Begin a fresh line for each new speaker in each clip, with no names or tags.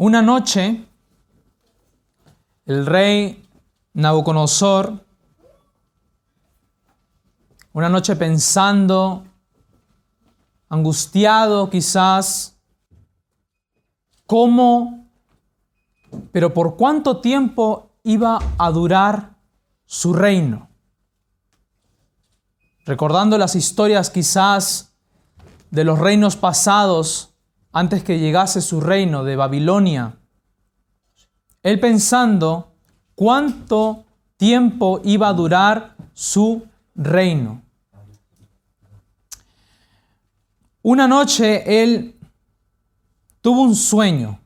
Una noche, el rey Nabucodonosor, una noche pensando, angustiado quizás, cómo, pero por cuánto tiempo iba a durar su reino. Recordando las historias quizás de los reinos pasados antes que llegase su reino de Babilonia, él pensando cuánto tiempo iba a durar su reino. Una noche él tuvo un sueño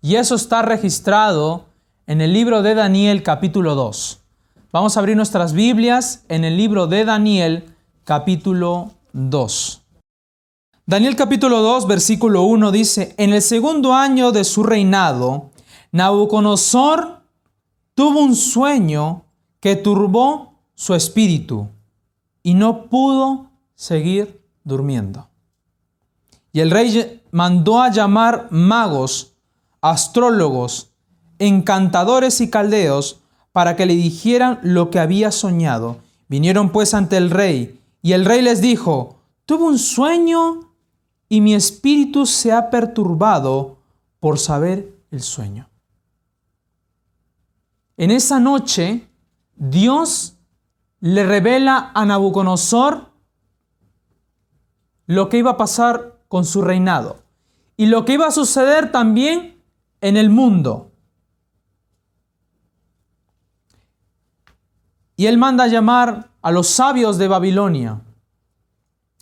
y eso está registrado en el libro de Daniel capítulo 2. Vamos a abrir nuestras Biblias en el libro de Daniel capítulo 2. Daniel capítulo 2 versículo 1 dice, en el segundo año de su reinado, Nabucodonosor tuvo un sueño que turbó su espíritu y no pudo seguir durmiendo. Y el rey mandó a llamar magos, astrólogos, encantadores y caldeos para que le dijeran lo que había soñado. Vinieron pues ante el rey, y el rey les dijo, tuve un sueño y mi espíritu se ha perturbado por saber el sueño. En esa noche, Dios le revela a Nabucodonosor lo que iba a pasar con su reinado y lo que iba a suceder también en el mundo. Y él manda llamar a los sabios de Babilonia.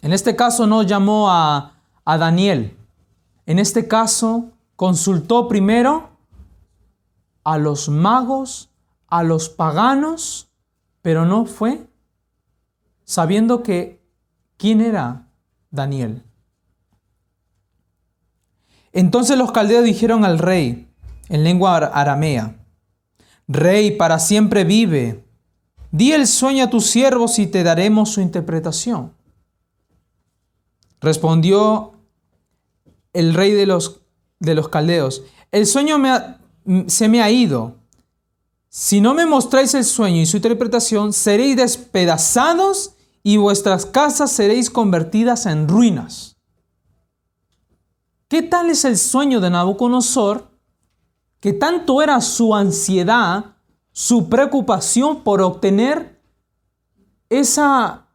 En este caso no llamó a a Daniel. En este caso, consultó primero a los magos, a los paganos, pero no fue sabiendo que quién era Daniel. Entonces los caldeos dijeron al rey en lengua aramea, Rey, para siempre vive, di el sueño a tus siervos y te daremos su interpretación. Respondió el rey de los, de los caldeos, el sueño se me ha ido. Si no me mostráis el sueño y su interpretación, seréis despedazados y vuestras casas seréis convertidas en ruinas. ¿Qué tal es el sueño de Nabucodonosor? Que tanto era su ansiedad, su preocupación por obtener esa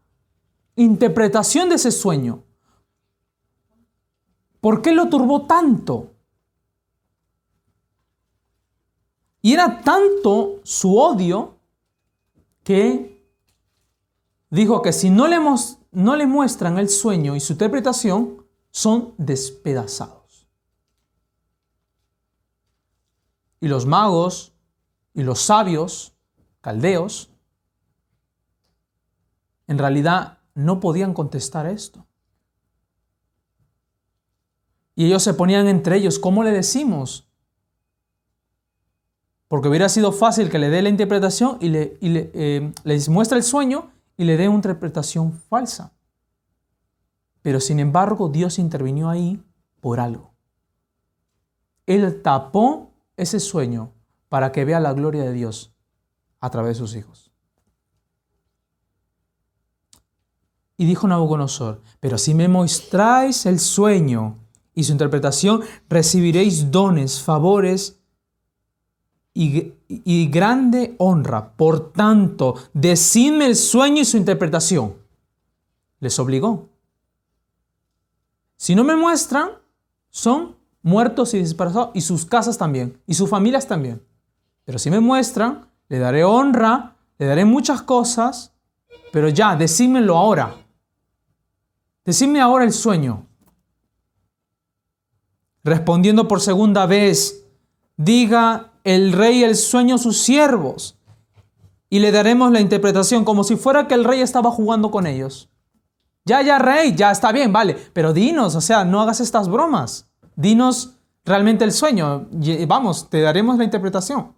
interpretación de ese sueño. ¿Por qué lo turbó tanto? Y era tanto su odio que dijo que si no le, no le muestran el sueño y su interpretación, son despedazados. Y los magos y los sabios, caldeos, en realidad no podían contestar esto. Y ellos se ponían entre ellos, ¿cómo le decimos? Porque hubiera sido fácil que le dé la interpretación y, le, eh, les muestre el sueño y le dé una interpretación falsa. Pero sin embargo, Dios intervino ahí por algo. Él tapó ese sueño para que vea la gloria de Dios a través de sus hijos. Y dijo Nabucodonosor, pero si me mostráis el sueño y su interpretación, recibiréis dones, favores y, grande honra. Por tanto, decidme el sueño y su interpretación. Les obligó. Si no me muestran, son muertos y desesperados, y sus casas también, y sus familias también. Pero si me muestran, le daré honra, le daré muchas cosas, pero ya, decídmelo ahora. Decidme ahora el sueño. Respondiendo por segunda vez, diga el rey el sueño a sus siervos y le daremos la interpretación como si fuera que el rey estaba jugando con ellos. Ya, ya, rey, ya está bien, vale, pero dinos, o sea, no hagas estas bromas. Dinos realmente el sueño. Vamos, te daremos la interpretación.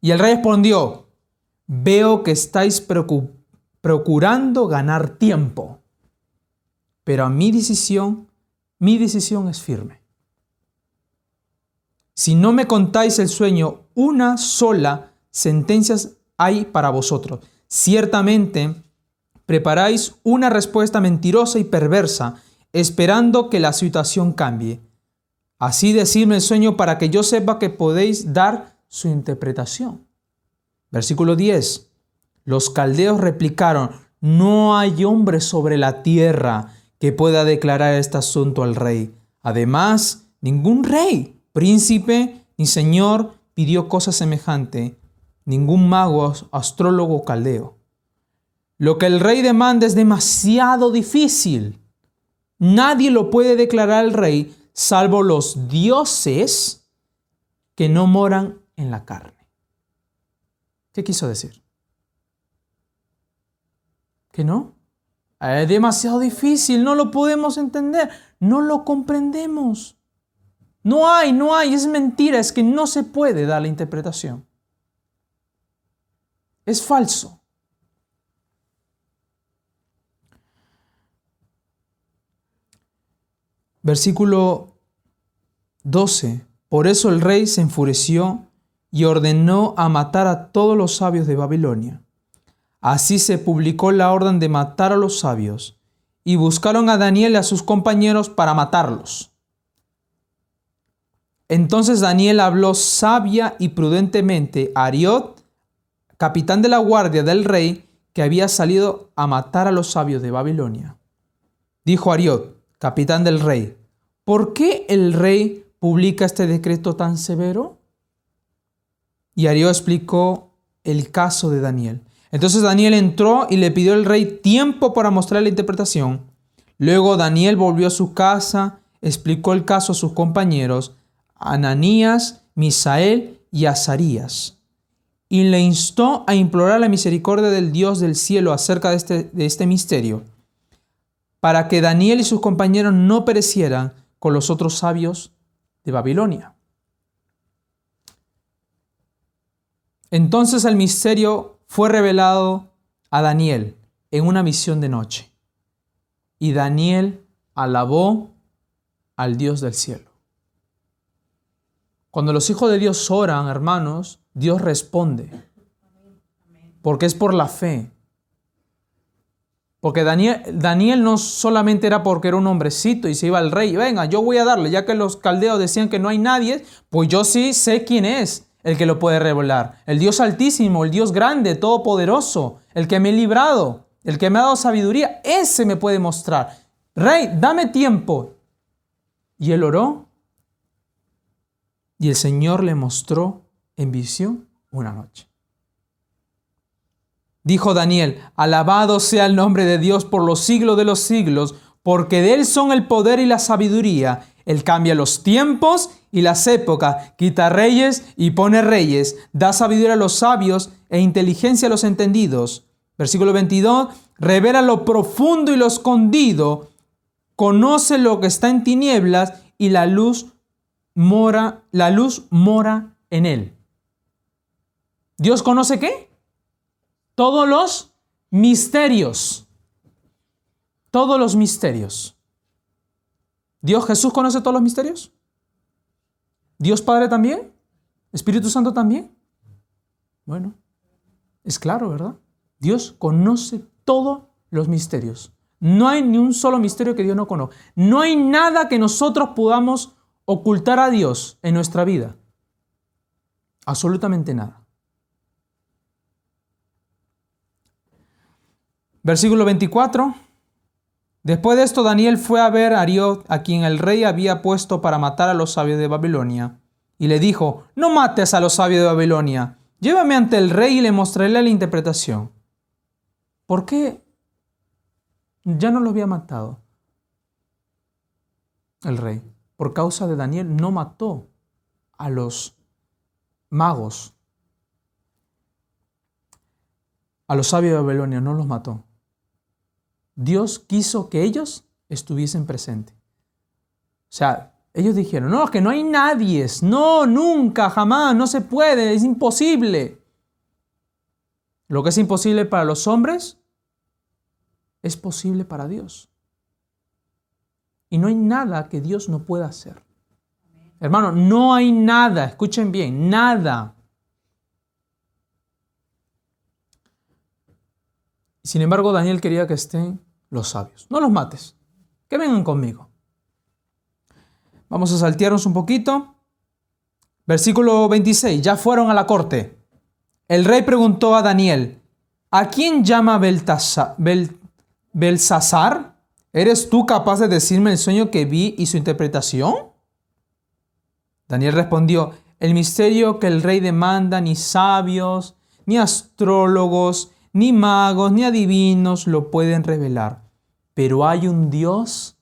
Y el rey respondió, veo que estáis procurando ganar tiempo, pero a mi decisión mi decisión es firme. Si no me contáis el sueño, una sola sentencia hay para vosotros. Ciertamente preparáis una respuesta mentirosa y perversa, esperando que la situación cambie. Así decirme el sueño para que yo sepa que podéis dar su interpretación. Versículo 10. Los caldeos replicaron, no hay hombre sobre la tierra que pueda declarar este asunto al rey. Además, ningún rey, príncipe ni señor pidió cosa semejante, ningún mago, astrólogo caldeo. Lo que el rey demanda es demasiado difícil. Nadie lo puede declarar al rey salvo los dioses que no moran en la carne. ¿Qué quiso decir? ¿Que no? Es demasiado difícil, no lo podemos entender, no lo comprendemos. No hay, no hay, es mentira, es que no se puede dar la interpretación. Es falso. Versículo 12. Por eso el rey se enfureció y ordenó a matar a todos los sabios de Babilonia. Así se publicó la orden de matar a los sabios, y buscaron a Daniel y a sus compañeros para matarlos. Entonces Daniel habló sabia y prudentemente a Ariot, capitán de la guardia del rey, que había salido a matar a los sabios de Babilonia. Dijo Ariot, capitán del rey, ¿por qué el rey publica este decreto tan severo? Y Ariot explicó el caso de Daniel. Entonces Daniel entró y le pidió al rey tiempo para mostrar la interpretación. Luego Daniel volvió a su casa, explicó el caso a sus compañeros, Ananías, Misael y Azarías, y le instó a implorar la misericordia del Dios del cielo acerca de este, de este misterio, para que Daniel y sus compañeros no perecieran con los otros sabios de Babilonia. Entonces el misterio fue revelado a Daniel en una visión de noche. Y Daniel alabó al Dios del cielo. Cuando los hijos de Dios oran, hermanos, Dios responde. Porque es por la fe. Porque Daniel, Daniel no solamente era porque era un hombrecito y se iba al rey, venga, yo voy a darle, ya que los caldeos decían que no hay nadie, pues yo sí sé quién es el que lo puede revelar. El Dios altísimo, el Dios grande, todopoderoso, el que me ha librado, el que me ha dado sabiduría, ese me puede mostrar. Rey, dame tiempo. Y él oró y el Señor le mostró en visión una noche. Dijo Daniel, alabado sea el nombre de Dios por los siglos de los siglos, porque de Él son el poder y la sabiduría. Él cambia los tiempos y las épocas, quita reyes y pone reyes, da sabiduría a los sabios e inteligencia a los entendidos. Versículo 22, revela lo profundo y lo escondido, conoce lo que está en tinieblas y la luz mora, la luz mora en él. ¿Dios conoce qué? Todos los misterios. Todos los misterios. ¿Dios Jesús conoce todos los misterios? ¿Dios Padre también? ¿Espíritu Santo también? Bueno, es claro, ¿verdad? Dios conoce todos los misterios. No hay ni un solo misterio que Dios no conozca. No hay nada que nosotros podamos ocultar a Dios en nuestra vida. Absolutamente nada. Versículo 24. Después de esto, Daniel fue a ver a Ariot, a quien el rey había puesto para matar a los sabios de Babilonia, y le dijo, no mates a los sabios de Babilonia, llévame ante el rey y le mostraré la interpretación. ¿Por qué ya no lo había matado el rey? Por causa de Daniel no mató a los magos, a los sabios de Babilonia, no los mató. Dios quiso que ellos estuviesen presentes. O sea, ellos dijeron, no, que no hay nadie, no, nunca, jamás, no se puede, es imposible. Lo que es imposible para los hombres es posible para Dios. Y no hay nada que Dios no pueda hacer. Hermano, no hay nada, escuchen bien, nada. Sin embargo, Daniel quería que estén los sabios. No los mates, que vengan conmigo. Vamos a saltearnos un poquito. Versículo 26. Ya fueron a la corte. El rey preguntó a Daniel, ¿a quién llama Belsasar? ¿Eres tú capaz de decirme el sueño que vi y su interpretación? Daniel respondió, el misterio que el rey demanda ni sabios, ni astrólogos, ni magos, ni adivinos lo pueden revelar, pero hay un Dios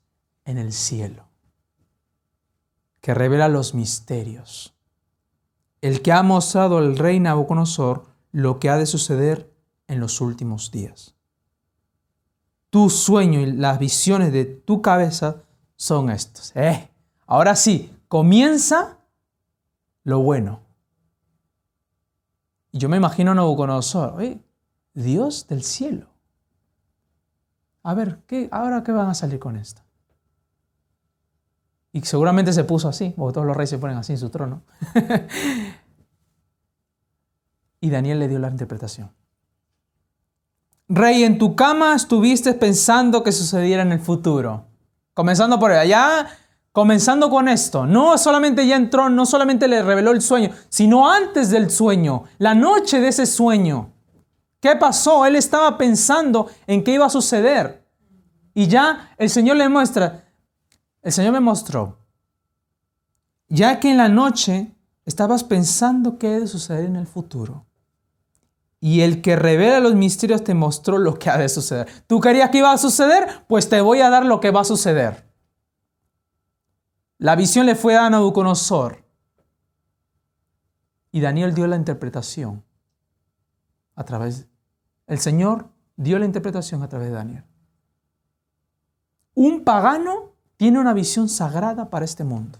en el cielo que revela los misterios, el que ha mostrado al rey Nabucodonosor lo que ha de suceder en los últimos días. Tu sueño y las visiones de tu cabeza son estos. Eh, ahora sí, comienza lo bueno. Y yo me imagino a Nabucodonosor, Dios del cielo. A ver, ¿qué, ¿ahora qué van a salir con esto? Y seguramente se puso así, porque todos los reyes se ponen así en su trono. y Daniel le dio la interpretación. Rey, en tu cama estuviste pensando que sucediera en el futuro. Comenzando por allá, Comenzando con esto, no solamente ya entró, no solamente le reveló el sueño, sino antes del sueño, la noche de ese sueño. ¿Qué pasó? Él estaba pensando en qué iba a suceder. Y ya el Señor le muestra, el Señor me mostró, ya que en la noche estabas pensando qué debe suceder en el futuro. Y el que revela los misterios te mostró lo que ha de suceder. ¿Tú querías que iba a suceder? Pues te voy a dar lo que va a suceder. La visión le fue a Nabucodonosor. Y Daniel dio la interpretación a través. El Señor dio la interpretación a través de Daniel. Un pagano tiene una visión sagrada para este mundo.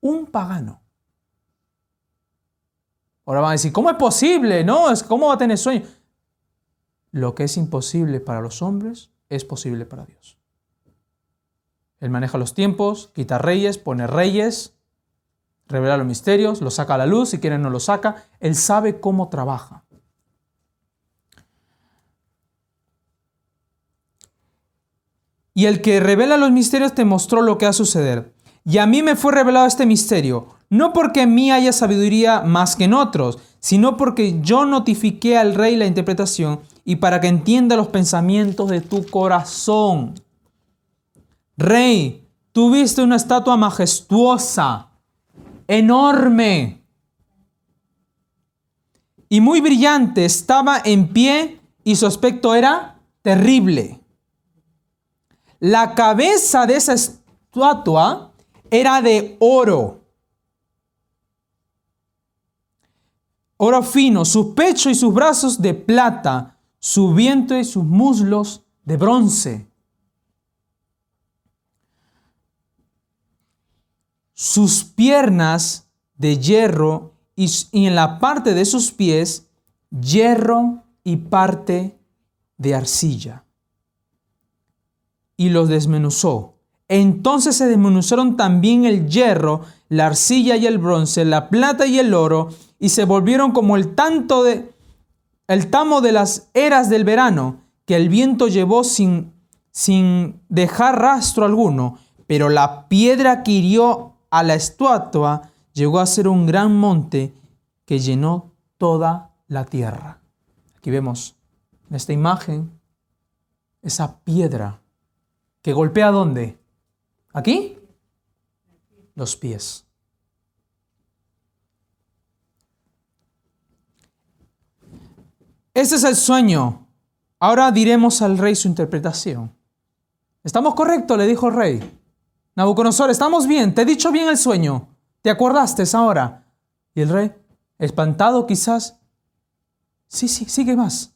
Un pagano. Ahora van a decir, ¿cómo es posible? No, ¿cómo va a tener sueño? Lo que es imposible para los hombres es posible para Dios. Él maneja los tiempos, quita reyes, pone reyes, revela los misterios, los saca a la luz, si quieren no los saca. Él sabe cómo trabaja. Y el que revela los misterios te mostró lo que va a suceder. Y a mí me fue revelado este misterio, no porque en mí haya sabiduría más que en otros, sino porque yo notifiqué al rey la interpretación y para que entienda los pensamientos de tu corazón. Rey, tuviste una estatua majestuosa, enorme y muy brillante. Estaba en pie y su aspecto era terrible. La cabeza de esa estatua era de oro. Oro fino, su pecho y sus brazos de plata, su vientre y sus muslos de bronce. sus piernas de hierro y, en la parte de sus pies hierro y parte de arcilla. Y los desmenuzó. Entonces se desmenuzaron también el hierro, la arcilla y el bronce, la plata y el oro, y se volvieron como el tanto de el tamo de las eras del verano, que el viento llevó sin, sin dejar rastro alguno, pero la piedra que hirió a la estatua llegó a ser un gran monte que llenó toda la tierra. Aquí vemos en esta imagen esa piedra que golpea dónde? ¿Aquí? Los pies. Este es el sueño. Ahora diremos al rey su interpretación. ¿Estamos correctos? Le dijo el rey. Nabucodonosor, estamos bien, te he dicho bien el sueño. ¿Te acordaste ahora? Y el rey, espantado quizás, sí, sí, sigue más.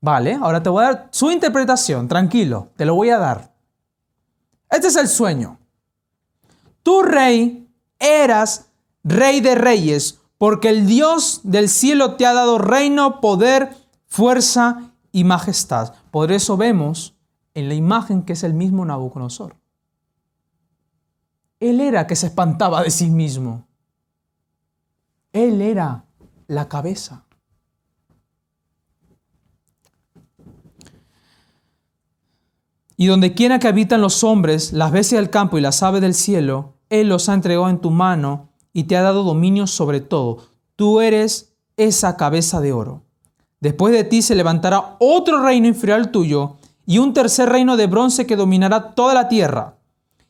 Vale, ahora te voy a dar su interpretación, tranquilo, te lo voy a dar. Este es el sueño. Tu rey eras rey de reyes, porque el Dios del cielo te ha dado reino, poder, fuerza y majestad. Por eso vemos en la imagen que es el mismo Nabucodonosor. Él era que se espantaba de sí mismo. Él era la cabeza. Y donde quiera que habitan los hombres, las bestias del campo y las aves del cielo, Él los ha entregado en tu mano y te ha dado dominio sobre todo. Tú eres esa cabeza de oro. Después de ti se levantará otro reino inferior al tuyo y un tercer reino de bronce que dominará toda la tierra.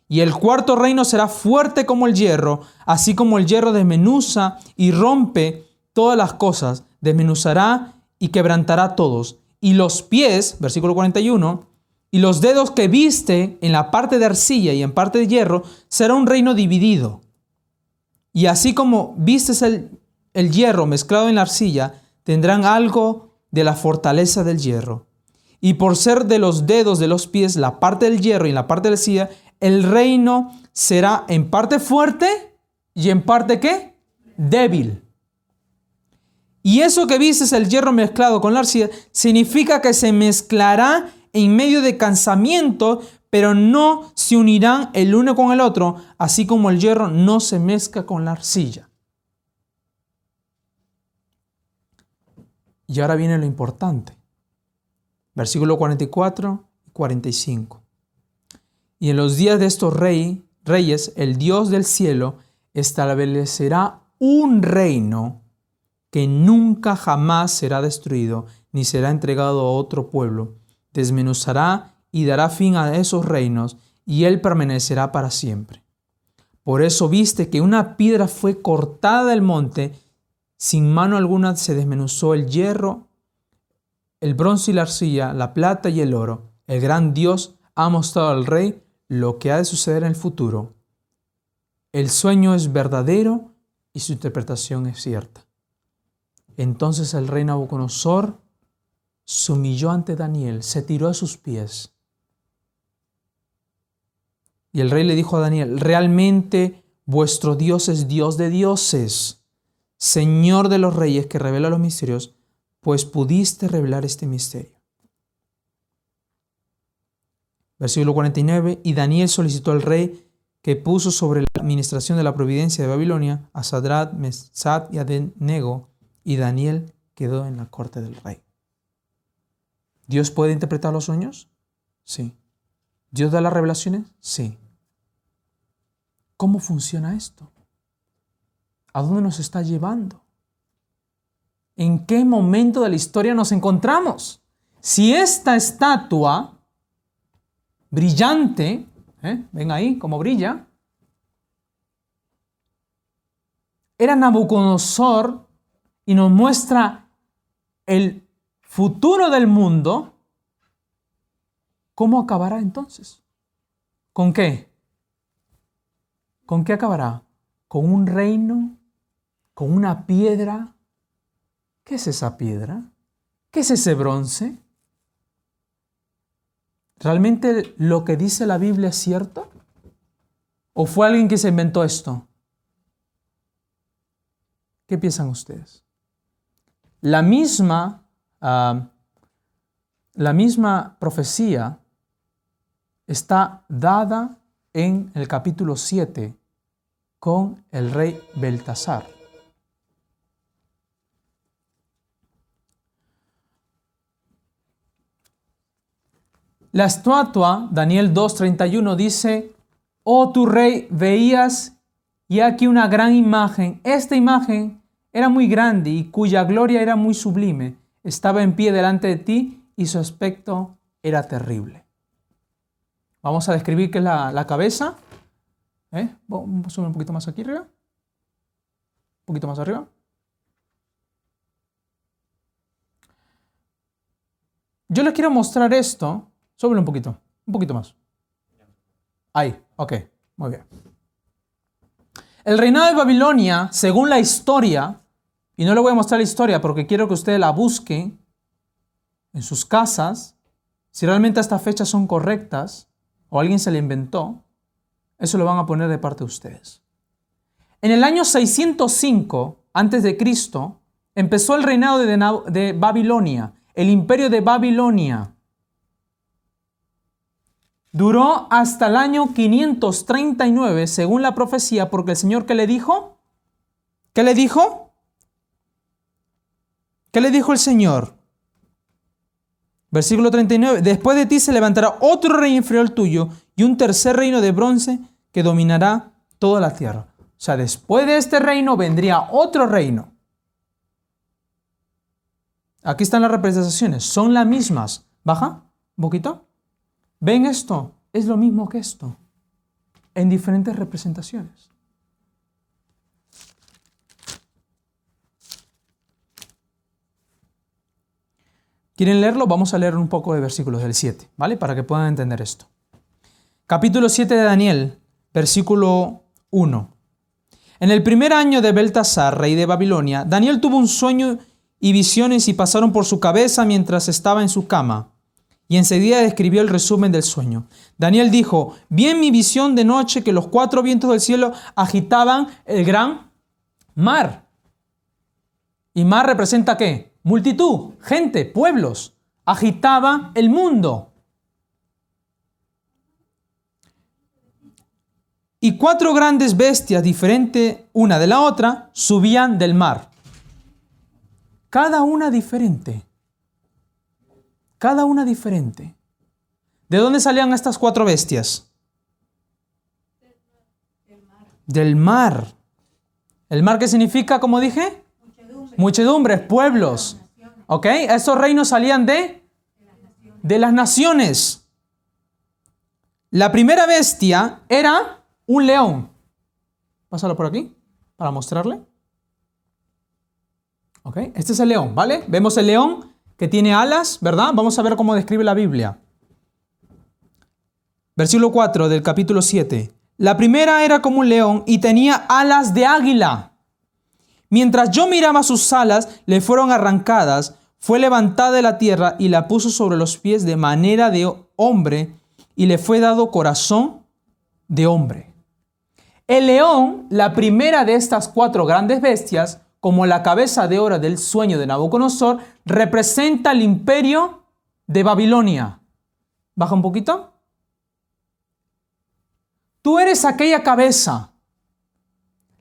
Y el cuarto reino será fuerte como el hierro, así como el hierro desmenuza y rompe todas las cosas, desmenuzará y quebrantará todos. Y los pies, versículo 41, y los dedos que viste en la parte de arcilla y en parte de hierro, será un reino dividido. Y así como vistes el, el hierro mezclado en la arcilla, tendrán algo de la fortaleza del hierro. Y por ser de los dedos de los pies la parte del hierro y la parte de la arcilla, el reino será en parte fuerte y en parte qué? Débil. Y eso que vistes el hierro mezclado con la arcilla significa que se mezclará en medio de cansamiento, pero no se unirán el uno con el otro, así como el hierro no se mezcla con la arcilla. Y ahora viene lo importante. Versículo 44 y 45. Y en los días de estos rey, reyes, el Dios del cielo establecerá un reino que nunca jamás será destruido, ni será entregado a otro pueblo. Desmenuzará y dará fin a esos reinos, y él permanecerá para siempre. Por eso viste que una piedra fue cortada del monte sin mano alguna se desmenuzó el hierro, el bronce y la arcilla, la plata y el oro. El gran Dios ha mostrado al rey lo que ha de suceder en el futuro. El sueño es verdadero y su interpretación es cierta. Entonces el rey Nabucodonosor se humilló ante Daniel, se tiró a sus pies. Y el rey le dijo a Daniel, realmente vuestro Dios es Dios de dioses Señor de los reyes que revela los misterios, pues pudiste revelar este misterio. Versículo 49, y Daniel solicitó al rey que puso sobre la administración de la providencia de Babilonia a Sadrat, Mesad y Adenego, y Daniel quedó en la corte del rey. ¿Dios puede interpretar los sueños? Sí. ¿Dios da las revelaciones? Sí. ¿Cómo funciona esto? ¿A dónde nos está llevando? ¿En qué momento de la historia nos encontramos? Si esta estatua brillante, ¿eh? ven ahí cómo brilla, era Nabucodonosor y nos muestra el futuro del mundo, ¿cómo acabará entonces? ¿Con qué? ¿Con qué acabará? ¿Con un reino con una piedra. ¿Qué es esa piedra? ¿Qué es ese bronce? ¿Realmente lo que dice la Biblia es cierto? ¿O fue alguien que se inventó esto? ¿Qué piensan ustedes? La misma, la misma profecía está dada en el capítulo 7 con el rey Beltasar. La estatua, Daniel 2.31, dice, oh tu rey, veías y aquí una gran imagen. Esta imagen era muy grande y cuya gloria era muy sublime. Estaba en pie delante de ti y su aspecto era terrible. Vamos a describir qué es la, cabeza. ¿Eh? Subir un poquito más aquí arriba. Un poquito más arriba. Yo les quiero mostrar esto Súbele un poquito, un poquito más. Ahí, ok, muy bien. El reinado de Babilonia, según la historia, y no le voy a mostrar la historia porque quiero que ustedes la busquen en sus casas, si realmente estas fechas son correctas o alguien se la inventó, eso lo van a poner de parte de ustedes. En el año 605 a.C., empezó el reinado de, de Babilonia, el imperio de Babilonia. Duró hasta el año 539, según la profecía, porque el Señor que le dijo, ¿qué le dijo? ¿Qué le dijo el Señor? Versículo 39, después de ti se levantará otro rey inferior al tuyo y un tercer reino de bronce que dominará toda la tierra. O sea, después de este reino vendría otro reino. Aquí están las representaciones, son las mismas. Baja un poquito. ¿Ven esto? Es lo mismo que esto, en diferentes representaciones. ¿Quieren leerlo? Vamos a leer un poco de versículos del 7, ¿vale? Para que puedan entender esto. Capítulo 7 de Daniel, versículo 1. En el primer año de Beltasar, rey de Babilonia, Daniel tuvo un sueño y visiones y pasaron por su cabeza mientras estaba en su cama. Y enseguida describió el resumen del sueño. Daniel dijo, vi mi visión de noche que los cuatro vientos del cielo agitaban el gran mar. ¿Y mar representa qué? Multitud, gente, pueblos. Agitaba el mundo. Y cuatro grandes bestias diferentes una de la otra subían del mar. Cada una diferente cada una diferente. ¿De dónde salían estas cuatro bestias? Del mar. ¿El mar qué significa, como dije? Muchedumbres, pueblos. ¿Ok? Estos reinos salían de? De las naciones. La primera bestia era un león. Pásalo por aquí para mostrarle. ¿Ok? Este es el león, ¿vale? Vemos el león que tiene alas, ¿verdad? Vamos a ver cómo describe la Biblia. Versículo 4 del capítulo 7. La primera era como un león y tenía alas de águila. Mientras yo miraba sus alas, le fueron arrancadas, fue levantada de la tierra y la puso sobre los pies de manera de hombre y le fue dado corazón de hombre. El león, la primera de estas cuatro grandes bestias, como la cabeza de oro del sueño de Nabucodonosor, representa el imperio de Babilonia. Baja un poquito. Tú eres aquella cabeza.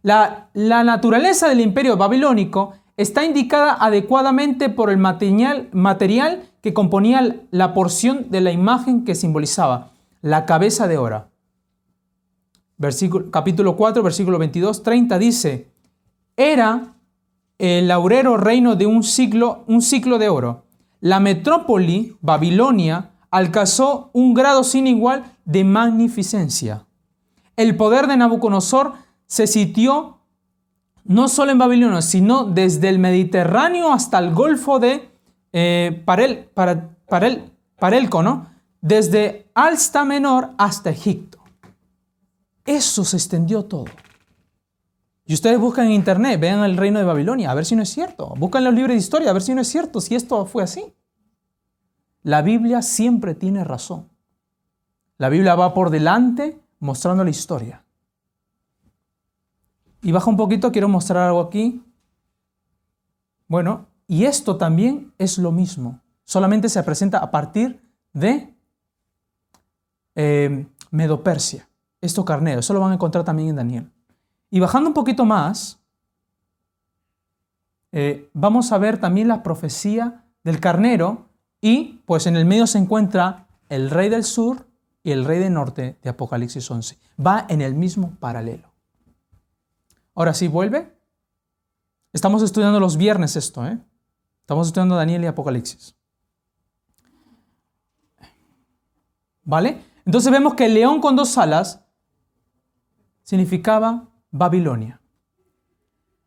La, naturaleza del imperio babilónico está indicada adecuadamente por el material, que componía la porción de la imagen que simbolizaba la cabeza de oro. Versículo, capítulo 4, versículo 22, 30 dice, era el laurero reino de un ciclo, un ciclo de oro. La metrópoli, Babilonia, alcanzó un grado sin igual de magnificencia. El poder de Nabucodonosor se sitió no solo en Babilonia, sino desde el Mediterráneo hasta el Golfo de eh, para, Parel, Parelco. Desde Alsta Menor hasta Egipto. Eso se extendió todo. Y ustedes buscan en internet, vean el reino de Babilonia, a ver si no es cierto. Buscan los libros de historia, a ver si no es cierto, si esto fue así. La Biblia siempre tiene razón. La Biblia va por delante mostrando la historia. Y baja un poquito, quiero mostrar algo aquí. Bueno, y esto también es lo mismo. Solamente se presenta a partir de eh, Medopersia. Esto carnero, eso lo van a encontrar también en Daniel. Y bajando un poquito más, eh, vamos a ver también la profecía del carnero y pues en el medio se encuentra el rey del sur y el rey del norte de Apocalipsis 11. Va en el mismo paralelo. Ahora sí, vuelve. Estamos estudiando los viernes esto, ¿eh? Estamos estudiando Daniel y Apocalipsis. ¿Vale? Entonces vemos que el león con dos alas significaba Babilonia.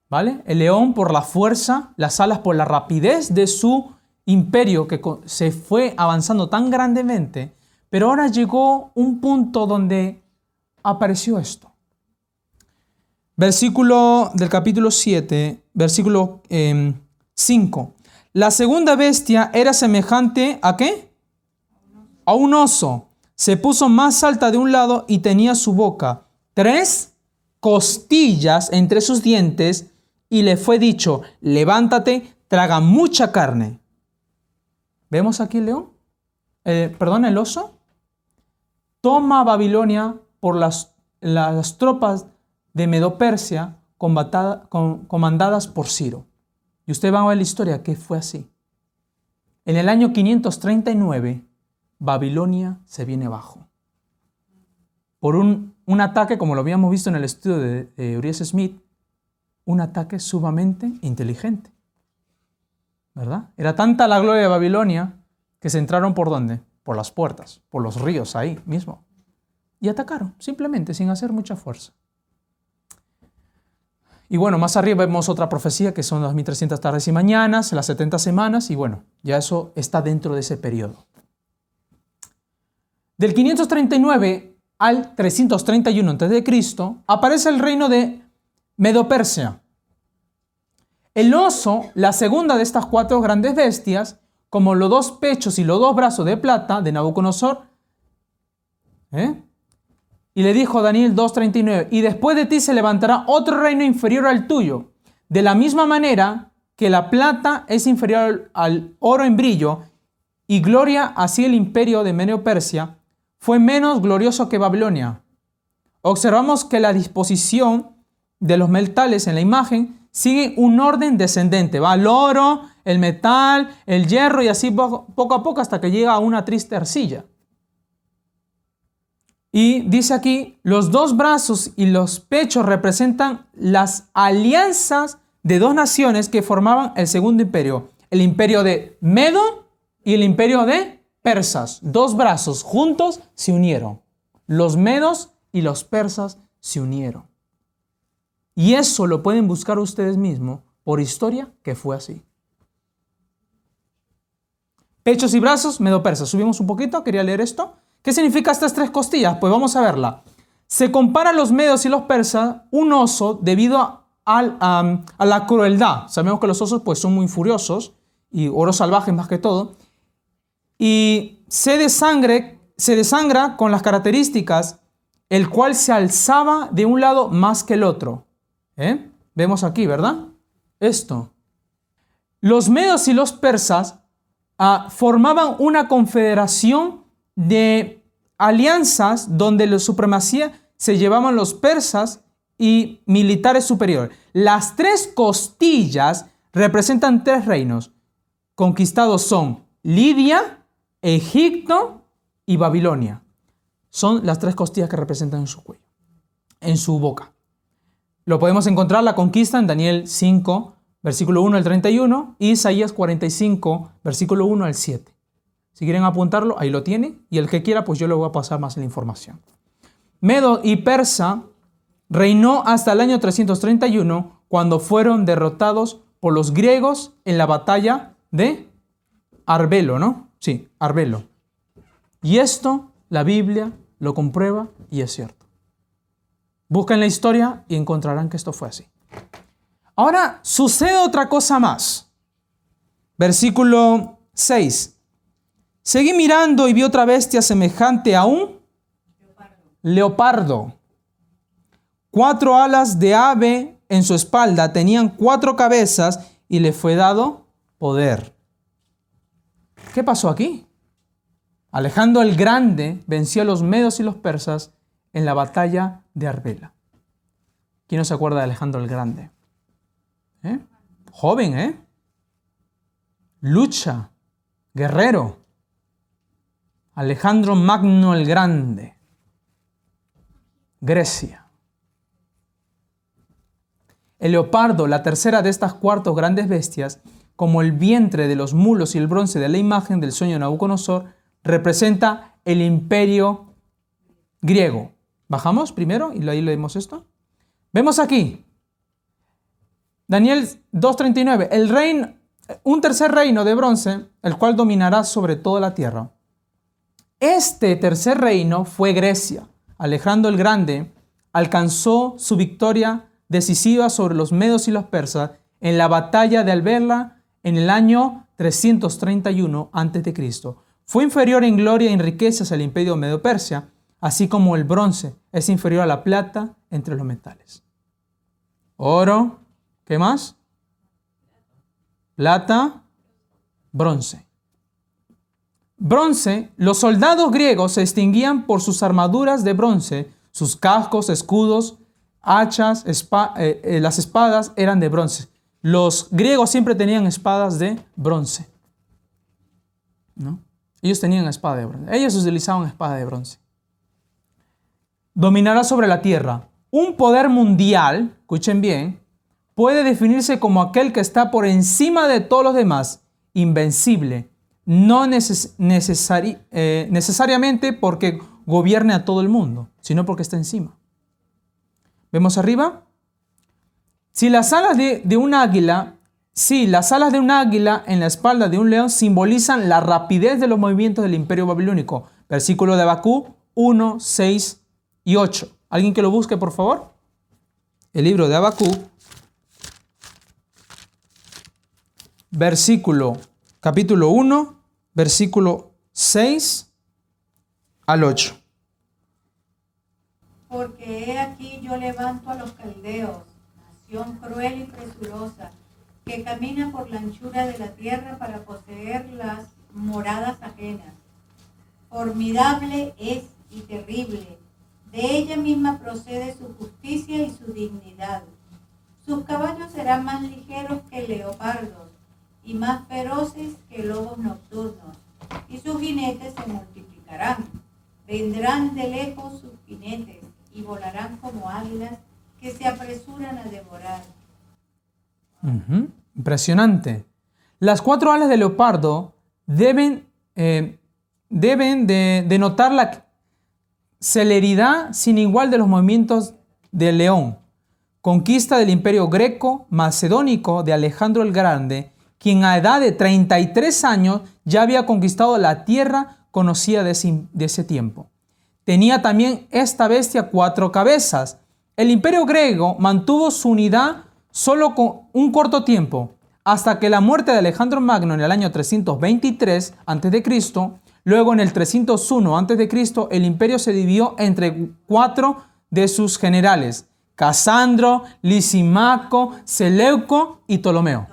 ¿Vale? El león por la fuerza, las alas por la rapidez de su imperio que se fue avanzando tan grandemente, pero ahora llegó un punto donde apareció esto. Versículo del capítulo 7, versículo 5. Em, la segunda bestia era semejante a qué? A un oso. Se puso más alta de un lado y tenía su boca tres costillas entre sus dientes y le fue dicho, levántate, traga mucha carne. ¿Vemos aquí el león? Eh, perdón, el oso. toma Babilonia por las, las tropas de Medo-Persia comandadas por Ciro. Y usted va a ver la historia que fue así. En el año 539, Babilonia se viene abajo. Por un, ataque, como lo habíamos visto en el estudio de, de Urias Smith, un ataque sumamente inteligente. ¿Verdad? Era tanta la gloria de Babilonia que se entraron por dónde? Por las puertas, por los ríos ahí mismo. Y atacaron, simplemente, sin hacer mucha fuerza. Y bueno, más arriba vemos otra profecía que son las 1300 tardes y mañanas, las 70 semanas, y bueno, ya eso está dentro de ese periodo. Del 539 al 331 a.C. aparece el reino de Medo-Persia. El oso, la segunda de estas cuatro grandes bestias, como los dos pechos y los dos brazos de plata de Nabucodonosor, ¿eh? Y le dijo Daniel 2.39, y después de ti se levantará otro reino inferior al tuyo, de la misma manera que la plata es inferior al oro en brillo, y gloria así el imperio de Meneo Persia fue menos glorioso que Babilonia. Observamos que la disposición de los metales en la imagen sigue un orden descendente. Va el oro, el metal, el hierro y así poco, a poco hasta que llega a una triste arcilla. Y dice aquí, los dos brazos y los pechos representan las alianzas de dos naciones que formaban el segundo imperio, el imperio de Medo y el imperio de Persas. Dos brazos juntos se unieron. Los medos y los persas se unieron. Y eso lo pueden buscar ustedes mismos por historia que fue así. Pechos y brazos, medo-persas. Subimos un poquito, quería leer esto. ¿Qué significa estas tres costillas? Pues vamos a verla. Se compara los medios y los persas un oso debido a, la crueldad. Sabemos que los osos pues, son muy furiosos y oros salvajes más que todo. Y se, desangre, se desangra con las características el cual se alzaba de un lado más que el otro. ¿Eh? Vemos aquí, ¿verdad? Esto. Los medios y los persas ah, formaban una confederación de alianzas donde la supremacía se llevaban los persas y militares superiores. Las tres costillas representan tres reinos. Conquistados son Lidia, Egipto y Babilonia. Son las tres costillas que representan en su cuello, en su boca. Lo podemos encontrar la conquista en Daniel 5, versículo 1 al 31 y Isaías 45, versículo 1 al 7. Si quieren apuntarlo, ahí lo tiene. Y el que quiera, pues yo le voy a pasar más la información. Medo y Persa reinó hasta el año 331, cuando fueron derrotados por los griegos en la batalla de Arbelo, ¿no? Sí, Arbelo. Y esto la Biblia lo comprueba y es cierto. Busquen la historia y encontrarán que esto fue así. Ahora sucede otra cosa más. Versículo 6. Seguí mirando y vi otra bestia semejante a un leopardo. Cuatro alas de ave en su espalda, tenían cuatro cabezas y le fue dado poder. ¿Qué pasó aquí? Alejandro el Grande venció a los medos y los persas en la batalla de Arbela. ¿Quién no se acuerda de Alejandro el Grande? ¿Eh? Joven, ¿eh? Lucha, guerrero. Alejandro Magno el Grande, Grecia. El leopardo, la tercera de estas cuartos grandes bestias, como el vientre de los mulos y el bronce de la imagen del sueño de Nabucodonosor, representa el imperio griego. Bajamos primero y ahí leemos esto. Vemos aquí, Daniel 2.39, el reino, un tercer reino de bronce, el cual dominará sobre toda la tierra. Este tercer reino fue Grecia. Alejandro el Grande alcanzó su victoria decisiva sobre los medos y los persas en la batalla de Alberla en el año 331 a.C. Fue inferior en gloria y en riquezas al imperio medo-persia, así como el bronce es inferior a la plata entre los metales. Oro, ¿qué más? Plata, bronce. Bronce, los soldados griegos se distinguían por sus armaduras de bronce, sus cascos, escudos, hachas, eh, eh, las espadas eran de bronce. Los griegos siempre tenían espadas de bronce. ¿no? Ellos tenían espada de bronce. Ellos utilizaban espada de bronce. Dominará sobre la tierra. Un poder mundial, escuchen bien, puede definirse como aquel que está por encima de todos los demás, invencible, no eh, necesariamente porque gobierne a todo el mundo, sino porque está encima. ¿Vemos arriba? Si las alas de, de un águila, si las alas de un águila en la espalda de un león simbolizan la rapidez de los movimientos del imperio babilónico. Versículo de Abacú 1, 6 y 8. ¿Alguien que lo busque, por favor? El libro de Abacú, versículo, capítulo 1, versículo 6 al 8.
Porque he aquí yo levanto a los caldeos, nación cruel y presurosa, que camina por la anchura de la tierra para poseer las moradas ajenas. Formidable es y terrible, de ella misma procede su justicia y su dignidad. Sus caballos serán más ligeros que leopardos y más feroces que lobos nocturnos, y sus jinetes se multiplicarán. Vendrán de lejos sus jinetes y volarán como águilas que se apresuran a devorar.
Impresionante. Las cuatro alas de leopardo deben, eh, deben de denotar la celeridad sin igual de los movimientos del león. Conquista del imperio greco macedónico de Alejandro el Grande, quien a edad de 33 años ya había conquistado la tierra conocida de ese tiempo. Tenía también esta bestia cuatro cabezas. El imperio griego mantuvo su unidad solo con un corto tiempo, hasta que la muerte de Alejandro Magno en el año 323 a.C., luego en el 301 a.C., el imperio se dividió entre cuatro de sus generales, Casandro, Lisimaco, Seleuco y Ptolomeo.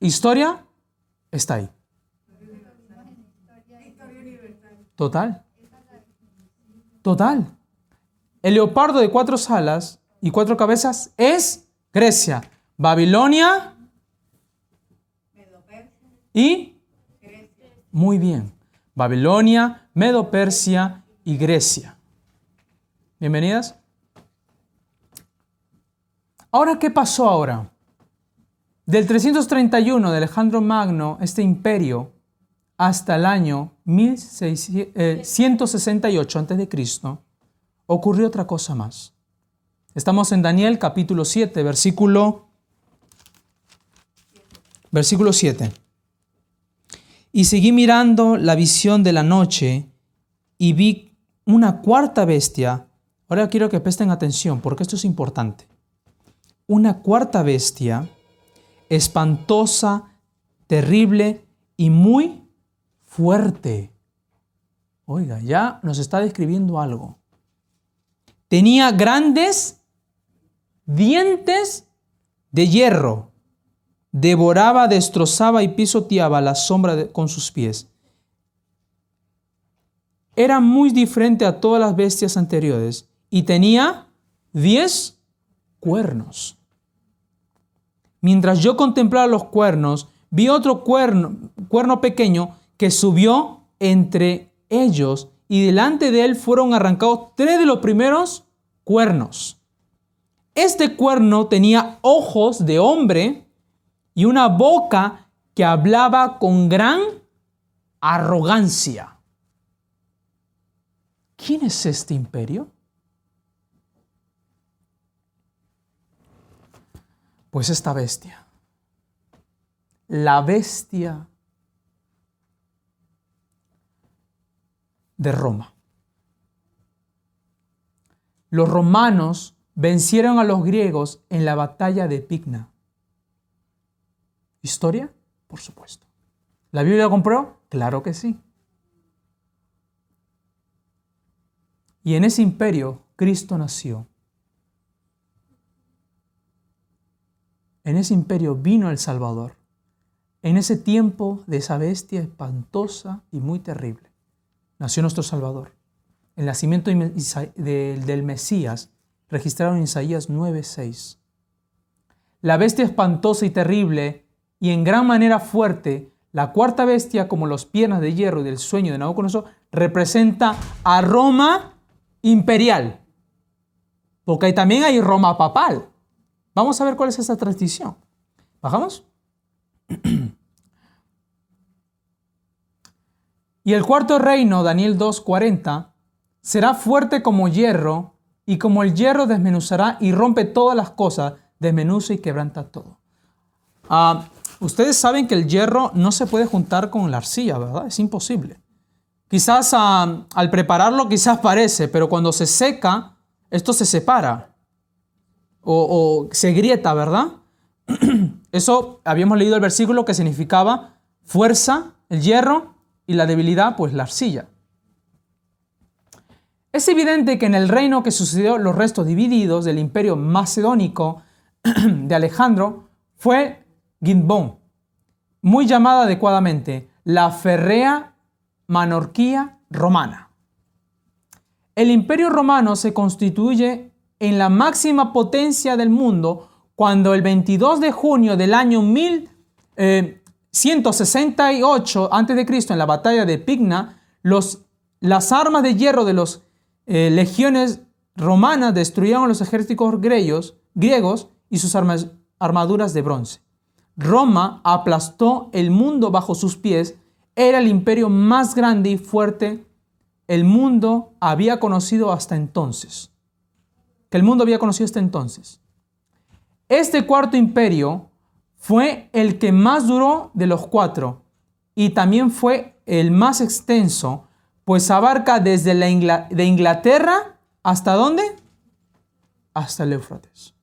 Historia está ahí. Total. Total. El leopardo de cuatro alas y cuatro cabezas es Grecia, Babilonia y muy bien. Babilonia, Medo Persia y Grecia. Bienvenidas. Ahora, ¿qué pasó ahora? Del 331 de Alejandro Magno, este imperio, hasta el año 1168 a.C., ocurrió otra cosa más. Estamos en Daniel capítulo 7, versículo, versículo 7. Y seguí mirando la visión de la noche y vi una cuarta bestia. Ahora quiero que presten atención porque esto es importante. Una cuarta bestia, espantosa, terrible y muy fuerte. Oiga, ya nos está describiendo algo. Tenía grandes dientes de hierro. Devoraba, destrozaba y pisoteaba la sombra con sus pies. Era muy diferente a todas las bestias anteriores y tenía diez cuernos. Mientras yo contemplaba los cuernos, vi otro cuerno, cuerno pequeño que subió entre ellos y delante de él fueron arrancados tres de los primeros cuernos. Este cuerno tenía ojos de hombre y una boca que hablaba con gran arrogancia. ¿Quién es este imperio? Pues esta bestia. La bestia de Roma. Los romanos vencieron a los griegos en la batalla de Pigna. ¿Historia? Por supuesto. ¿La Biblia compró? Claro que sí. Y en ese imperio Cristo nació. En ese imperio vino el Salvador. en ese tiempo de esa bestia espantosa y muy terrible, nació nuestro Salvador. El nacimiento del Mesías, registrado en Isaías 9:6. La bestia espantosa y terrible y en gran manera fuerte, la cuarta bestia, como los piernas de hierro y del sueño de Nabucodonosor, representa a Roma imperial. Porque también hay Roma papal. Vamos a ver cuál es esa transición. ¿Bajamos? y el cuarto reino, Daniel 2:40, será fuerte como hierro, y como el hierro desmenuzará y rompe todas las cosas, desmenuza y quebranta todo. Ah, ustedes saben que el hierro no se puede juntar con la arcilla, ¿verdad? Es imposible. Quizás ah, al prepararlo quizás parece, pero cuando se seca, esto se separa o, se grieta, ¿verdad? Eso habíamos leído el versículo que significaba fuerza, el hierro, y la debilidad, pues la arcilla. Es evidente que en el reino que sucedió los restos divididos del imperio macedónico de Alejandro fue Gimbón, muy llamada adecuadamente la ferrea manorquía romana. El imperio romano se constituye en la máxima potencia del mundo cuando el 22 de junio del año 1168 a.C., en la batalla de Pigna, las armas de hierro de las eh, legiones romanas destruyeron los ejércitos griegos, griegos y sus armaduras de bronce. Roma aplastó el mundo bajo sus pies, era el imperio más grande y fuerte el mundo había conocido hasta entonces. Que el mundo había conocido hasta entonces. Este cuarto imperio fue el que más duró de los cuatro y también fue el más extenso, pues abarca desde la de Inglaterra hasta dónde? Hasta el Éufrates.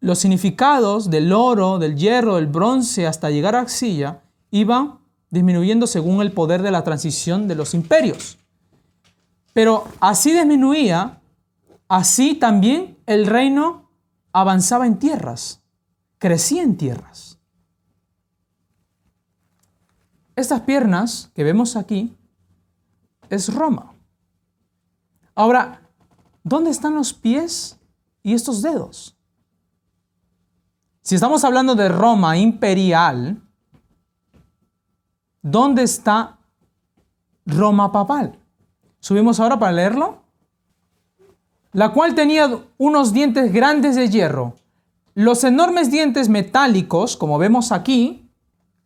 Los significados del oro, del hierro, del bronce hasta llegar a Axilla iban disminuyendo según el poder de la transición de los imperios. Pero así disminuía, así también el reino avanzaba en tierras, crecía en tierras. Estas piernas que vemos aquí es Roma. Ahora, ¿dónde están los pies y estos dedos? Si estamos hablando de Roma imperial, ¿dónde está Roma papal? Subimos ahora para leerlo. La cual tenía unos dientes grandes de hierro. Los enormes dientes metálicos, como vemos aquí,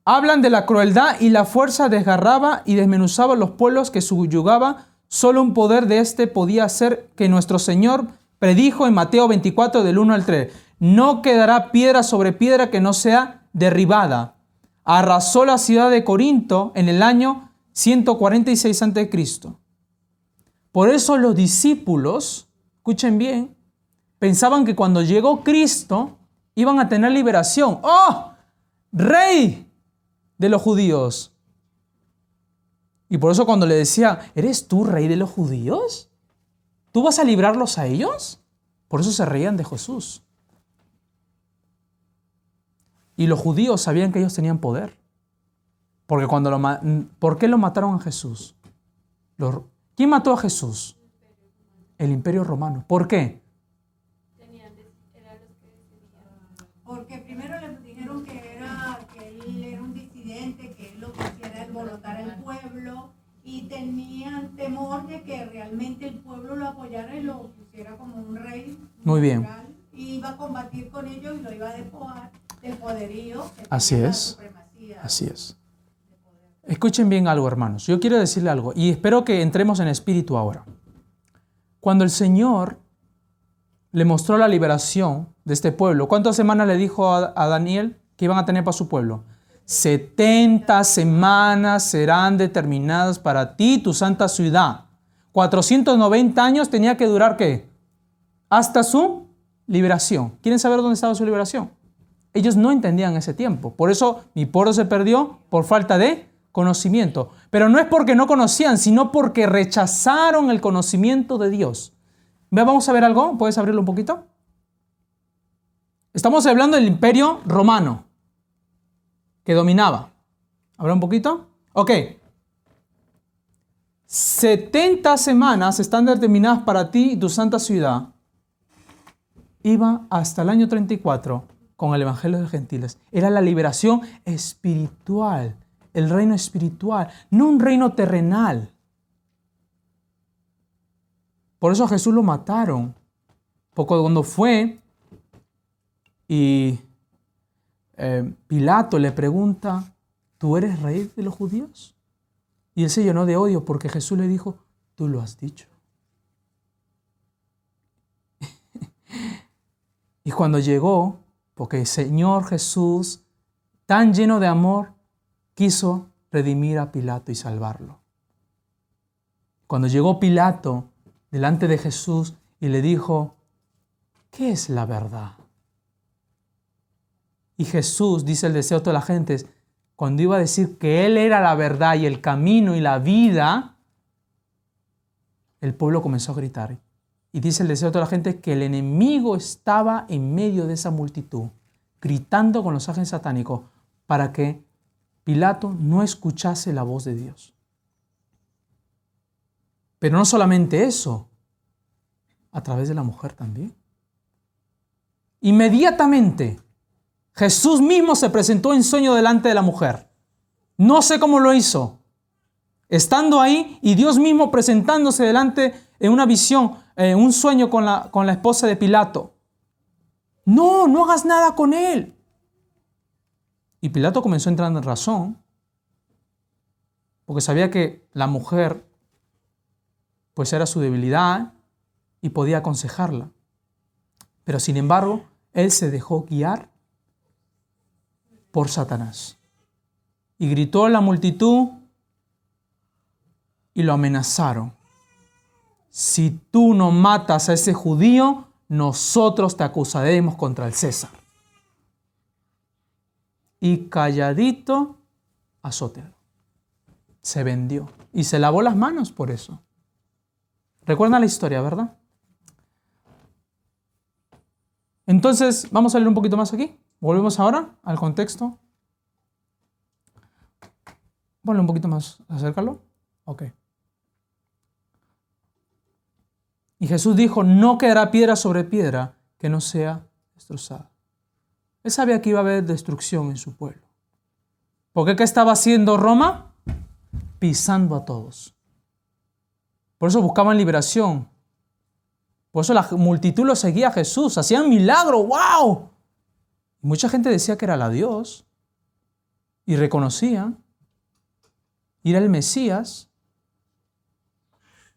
hablan de la crueldad y la fuerza desgarraba y desmenuzaba los pueblos que subyugaba. Solo un poder de este podía hacer que nuestro Señor predijo en Mateo 24 del 1 al 3. No quedará piedra sobre piedra que no sea derribada. Arrasó la ciudad de Corinto en el año 146 a.C. Por eso los discípulos, escuchen bien, pensaban que cuando llegó Cristo iban a tener liberación. ¡Oh! Rey de los judíos. Y por eso cuando le decía, ¿eres tú rey de los judíos? ¿Tú vas a librarlos a ellos? Por eso se reían de Jesús. Y los judíos sabían que ellos tenían poder. Porque cuando lo, ¿Por qué lo mataron a Jesús? Los, ¿Quién mató a Jesús? El imperio romano. ¿Por qué?
Porque primero le dijeron que, era, que él era un disidente, que él lo que hacía era alborotar al pueblo y tenían temor de que realmente el pueblo lo apoyara y lo pusiera como un rey.
Muy bien.
Y iba a combatir con ellos y lo iba a despojar del poderío.
Así es. Así es. Escuchen bien algo, hermanos. Yo quiero decirle algo y espero que entremos en espíritu ahora. Cuando el Señor le mostró la liberación de este pueblo, ¿cuántas semanas le dijo a, Daniel que iban a tener para su pueblo? 70 semanas serán determinadas para ti, tu santa ciudad. 490 años tenía que durar qué? Hasta su liberación. ¿Quieren saber dónde estaba su liberación? Ellos no entendían ese tiempo. Por eso mi pueblo se perdió por falta de conocimiento. Pero no es porque no conocían, sino porque rechazaron el conocimiento de Dios. Vamos a ver algo, ¿puedes abrirlo un poquito? Estamos hablando del imperio romano que dominaba. ¿Habrá un poquito? Ok. 70 semanas están determinadas para ti y tu santa ciudad. Iba hasta el año 34 con el Evangelio de Gentiles. Era la liberación espiritual, el reino espiritual, no un reino terrenal. Por eso a Jesús lo mataron. Poco cuando fue y eh, Pilato le pregunta, ¿tú eres rey de los judíos? Y él se llenó de odio porque Jesús le dijo, tú lo has dicho. y cuando llegó, porque el Señor Jesús, tan lleno de amor, quiso redimir a Pilato y salvarlo. Cuando llegó Pilato delante de Jesús y le dijo, ¿qué es la verdad? Y Jesús, dice el deseo de toda la gente, cuando iba a decir que Él era la verdad y el camino y la vida, el pueblo comenzó a gritar. Y dice el deseo de toda la gente que el enemigo estaba en medio de esa multitud, gritando con los ángeles satánicos para que Pilato no escuchase la voz de Dios. Pero no solamente eso, a través de la mujer también. Inmediatamente Jesús mismo se presentó en sueño delante de la mujer. No sé cómo lo hizo. Estando ahí y Dios mismo presentándose delante en una visión, en un sueño con la, con la esposa de Pilato. No, no hagas nada con él. Y Pilato comenzó a entrar en razón, porque sabía que la mujer pues era su debilidad y podía aconsejarla. Pero sin embargo, él se dejó guiar por Satanás. Y gritó a la multitud y lo amenazaron. Si tú no matas a ese judío, nosotros te acusaremos contra el César. Y calladito, azótelo. Se vendió. Y se lavó las manos por eso. Recuerda la historia, ¿verdad? Entonces, vamos a leer un poquito más aquí. Volvemos ahora al contexto. Ponle un poquito más, acércalo. Ok. Y Jesús dijo, no quedará piedra sobre piedra que no sea destrozada. Él sabía que iba a haber destrucción en su pueblo. ¿Por qué qué estaba haciendo Roma? Pisando a todos. Por eso buscaban liberación. Por eso la multitud lo seguía a Jesús. Hacían milagros. ¡Wow! Mucha gente decía que era la Dios y reconocía y era el Mesías,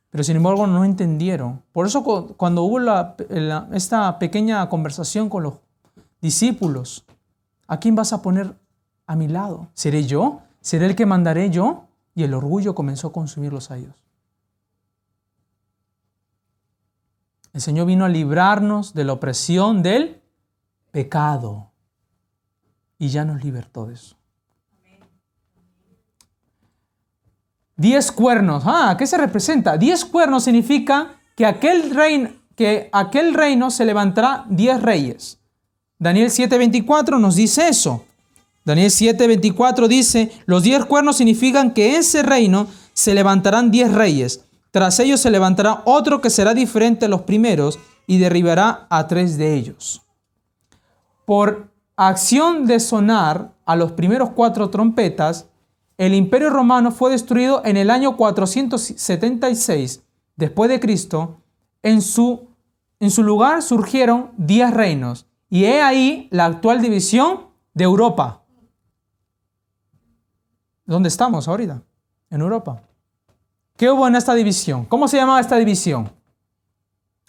pero sin embargo no entendieron. Por eso cuando hubo esta pequeña conversación con los discípulos, ¿a quién vas a poner a mi lado? ¿Seré yo? ¿Seré el que mandaré yo? Y el orgullo comenzó a consumirlos a ellos. El Señor vino a librarnos de la opresión del pecado y ya nos libertó de eso. Diez cuernos. Ah, ¿qué se representa? Diez cuernos significa que aquel, que aquel reino se levantará diez reyes. Daniel 7:24 nos dice eso. Daniel 7:24 dice, los diez cuernos significan que ese reino se levantarán diez reyes. Tras ellos se levantará otro que será diferente a los primeros y derribará a tres de ellos. Por acción de sonar a los primeros cuatro trompetas, el imperio romano fue destruido en el año 476 después de Cristo. En su, en su lugar surgieron diez reinos y he ahí la actual división de Europa. ¿Dónde estamos ahorita? En Europa. ¿Qué hubo en esta división? ¿Cómo se llamaba esta división?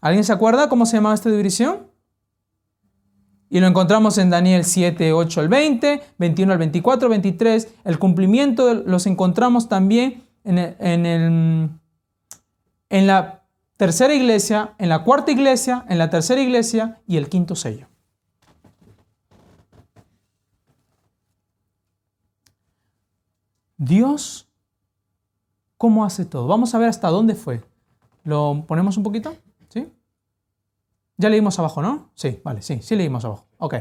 ¿Alguien se acuerda cómo se llamaba esta división? Y lo encontramos en Daniel 7, 8 al 20, 21 al 24, 23. El cumplimiento los encontramos también en, en, en la tercera iglesia, en la cuarta iglesia, en la tercera iglesia y el quinto sello. Dios, ¿cómo hace todo? Vamos a ver hasta dónde fue. ¿Lo ponemos un poquito? ¿Sí? Ya leímos abajo, ¿no? Sí, vale, sí, sí leímos abajo. Ok.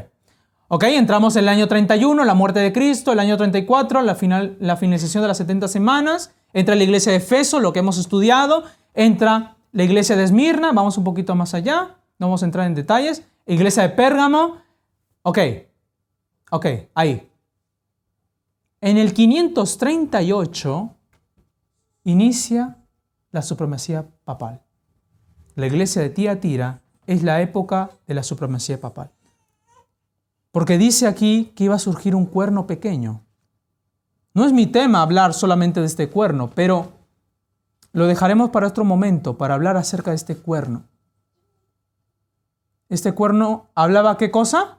Ok, entramos en el año 31, la muerte de Cristo, el año 34, la, final, la finalización de las 70 semanas, entra la iglesia de Efeso, lo que hemos estudiado, entra la iglesia de Esmirna, vamos un poquito más allá, no vamos a entrar en detalles, iglesia de Pérgamo, ok, ok, ahí. En el 538 inicia la supremacía papal. La iglesia de Tiatira es la época de la supremacía papal. Porque dice aquí que iba a surgir un cuerno pequeño. No es mi tema hablar solamente de este cuerno, pero lo dejaremos para otro momento, para hablar acerca de este cuerno. Este cuerno hablaba qué cosa?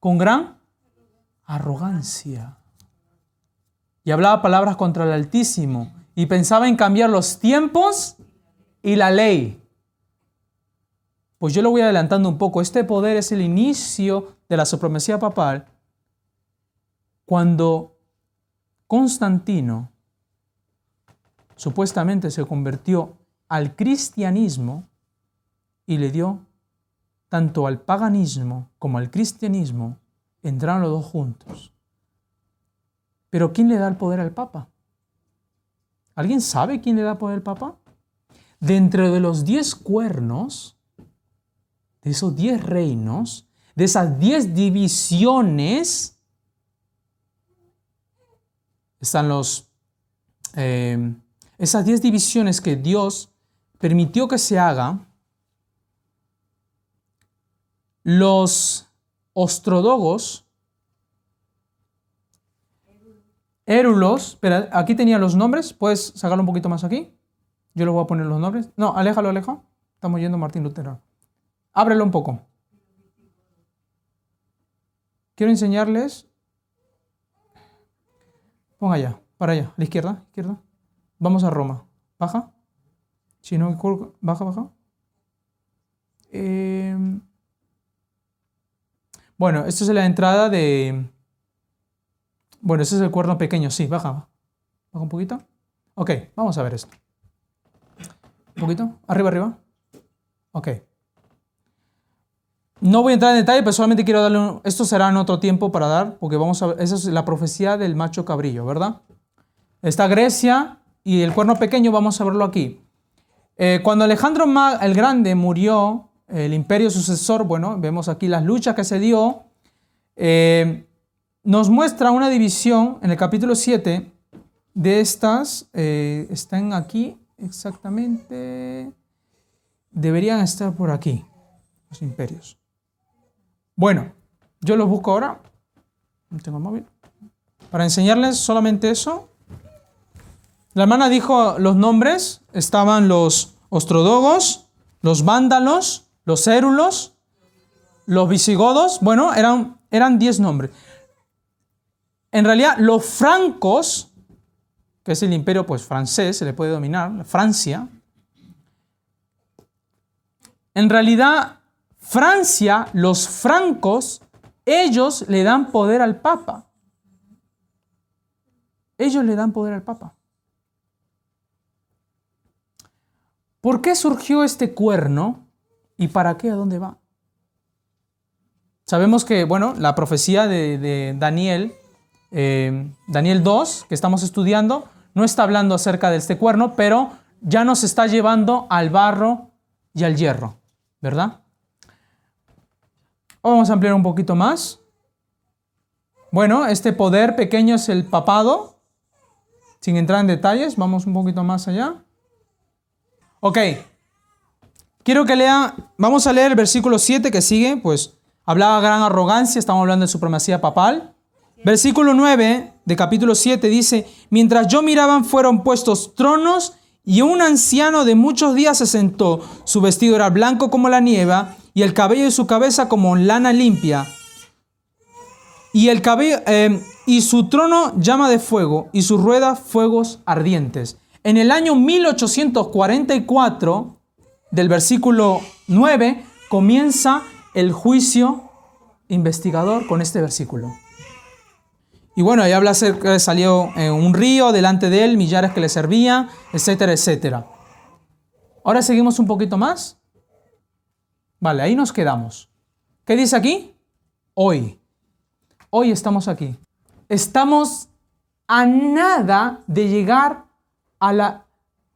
Con gran arrogancia. Y hablaba palabras contra el Altísimo. Y pensaba en cambiar los tiempos y la ley. Pues yo lo voy adelantando un poco. Este poder es el inicio de la supremacía papal cuando Constantino supuestamente se convirtió al cristianismo y le dio tanto al paganismo como al cristianismo, entraron los dos juntos. Pero ¿quién le da el poder al Papa? ¿Alguien sabe quién le da poder al Papa? Dentro de los diez cuernos, de esos diez reinos, de esas diez divisiones, están los, eh, esas diez divisiones que Dios permitió que se haga, los ostrodogos, érulos, pero aquí tenía los nombres, ¿puedes sacarlo un poquito más aquí? Yo le voy a poner los nombres. No, aléjalo, aleja. Estamos yendo Martín Lutero. Ábrelo un poco. Quiero enseñarles. Ponga allá, para allá, a la izquierda, izquierda. Vamos a Roma. Baja. Si no, baja, baja. Em, bueno, esta es la entrada de... Bueno, ese es el cuerno pequeño, sí, baja. Baja un poquito. Ok, vamos a ver esto. Un poquito. Arriba, arriba. Ok. No voy a entrar en detalle, pero solamente quiero darle un... Esto será en otro tiempo para dar, porque vamos a ver... Esa es la profecía del macho cabrillo, ¿verdad? Está Grecia, y el cuerno pequeño vamos a verlo aquí. Eh, cuando Alejandro el Grande murió, el imperio sucesor, bueno, vemos aquí las luchas que se dio, eh, nos muestra una división en el capítulo 7 de estas, eh, están aquí exactamente, deberían estar por aquí, los imperios. Bueno, yo los busco ahora, no tengo móvil, para enseñarles solamente eso. La hermana dijo los nombres, estaban los ostrodogos, los vándalos, los érulos, los visigodos, bueno, eran, eran diez nombres. En realidad, los francos, que es el imperio pues, francés, se le puede dominar, Francia, en realidad, Francia, los francos, ellos le dan poder al Papa. Ellos le dan poder al Papa. ¿Por qué surgió este cuerno y para qué? ¿A dónde va? Sabemos que, bueno, la profecía de, Daniel, eh, Daniel 2, que estamos estudiando, no está hablando acerca de este cuerno, pero ya nos está llevando al barro y al hierro, ¿verdad? Vamos a ampliar un poquito más. Bueno, este poder pequeño es el papado. Sin entrar en detalles, vamos un poquito más allá. Ok. Quiero que lea, vamos a leer el versículo 7 que sigue, pues hablaba gran arrogancia, estamos hablando de supremacía papal. Versículo 9 de capítulo 7 dice, mientras yo miraban fueron puestos tronos y un anciano de muchos días se sentó, su vestido era blanco como la nieve y el cabello de su cabeza como lana limpia. Y el cabello eh, y su trono llama de fuego y sus ruedas fuegos ardientes. En el año 1844, del versículo 9, comienza el juicio investigador con este versículo. Y bueno, ahí habla acerca que salió en un río delante de él, millares que le servían, etcétera, etcétera. Ahora seguimos un poquito más. Vale, ahí nos quedamos. ¿Qué dice aquí? Hoy. Hoy estamos aquí. Estamos a nada de llegar a la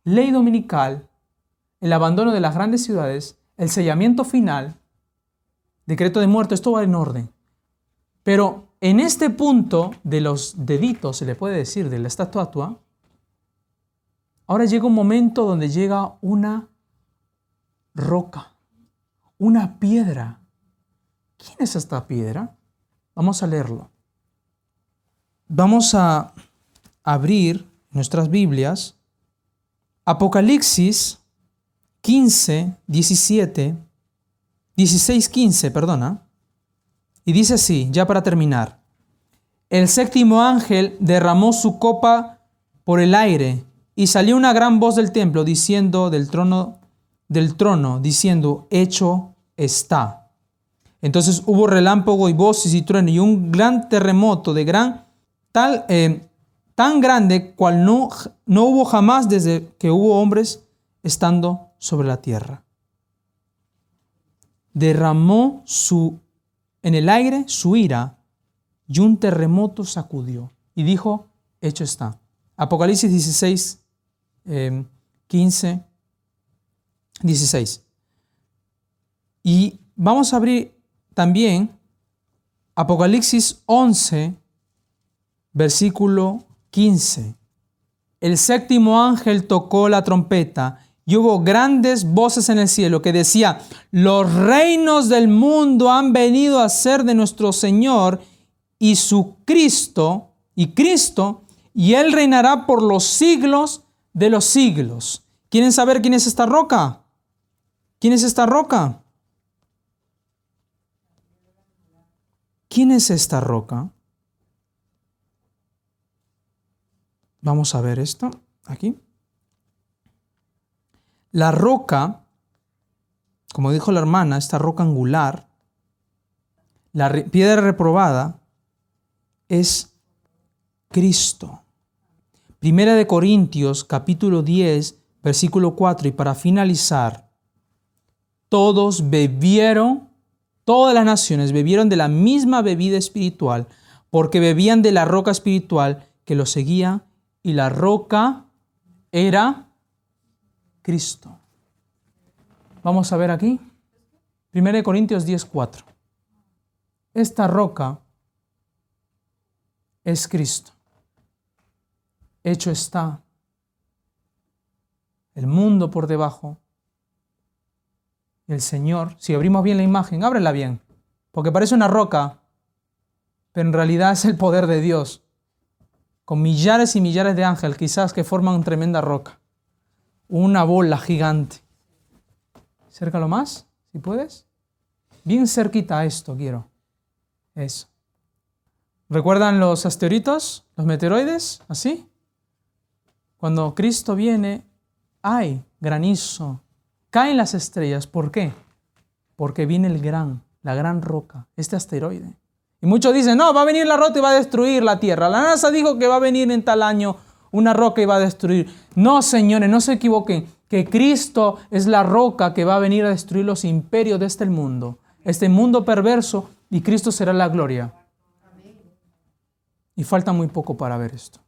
ley dominical, el abandono de las grandes ciudades, el sellamiento final, decreto de muerte, esto va en orden. Pero en este punto de los deditos, se le puede decir, de la estatua, ahora llega un momento donde llega una roca, una piedra. ¿Quién es esta piedra? Vamos a leerlo. Vamos a abrir nuestras Biblias. Apocalipsis 15, 17, 16, 15, perdona. Y dice así, ya para terminar. El séptimo ángel derramó su copa por el aire y salió una gran voz del templo diciendo del trono del trono diciendo, hecho está. Entonces hubo relámpago y voces y trueno y un gran terremoto de gran, tal, eh, tan grande cual no, no hubo jamás desde que hubo hombres estando sobre la tierra. Derramó su, en el aire su ira y un terremoto sacudió y dijo, hecho está. Apocalipsis 16, 15 16. Y vamos a abrir también Apocalipsis 11, versículo 15. El séptimo ángel tocó la trompeta y hubo grandes voces en el cielo que decía, los reinos del mundo han venido a ser de nuestro Señor y su Cristo, y Cristo, y Él reinará por los siglos de los siglos. ¿Quieren saber quién es esta roca? ¿Quién es esta roca? ¿Quién es esta roca? Vamos a ver esto aquí. La roca, como dijo la hermana, esta roca angular, la piedra reprobada, es Cristo. Primera de Corintios, capítulo 10, versículo 4, y para finalizar, todos bebieron, todas las naciones bebieron de la misma bebida espiritual, porque bebían de la roca espiritual que los seguía, y la roca era Cristo. Vamos a ver aquí. 1 Corintios 10:4. Esta roca es Cristo. Hecho está. El mundo por debajo el Señor, si abrimos bien la imagen, ábrela bien, porque parece una roca, pero en realidad es el poder de Dios, con millares y millares de ángeles quizás que forman una tremenda roca, una bola gigante. Cércalo más, si puedes. Bien cerquita a esto quiero. Eso. ¿Recuerdan los asteroides, los meteoroides? ¿Así? Cuando Cristo viene, hay granizo, Caen las estrellas. ¿Por qué? Porque viene el gran, la gran roca, este asteroide. Y muchos dicen, no, va a venir la roca y va a destruir la Tierra. La NASA dijo que va a venir en tal año una roca va a destruir. No, señores, no se equivoquen, que Cristo es la roca que va a venir a destruir los imperios de este mundo, este mundo perverso, y Cristo será la gloria. Y falta muy poco para ver esto.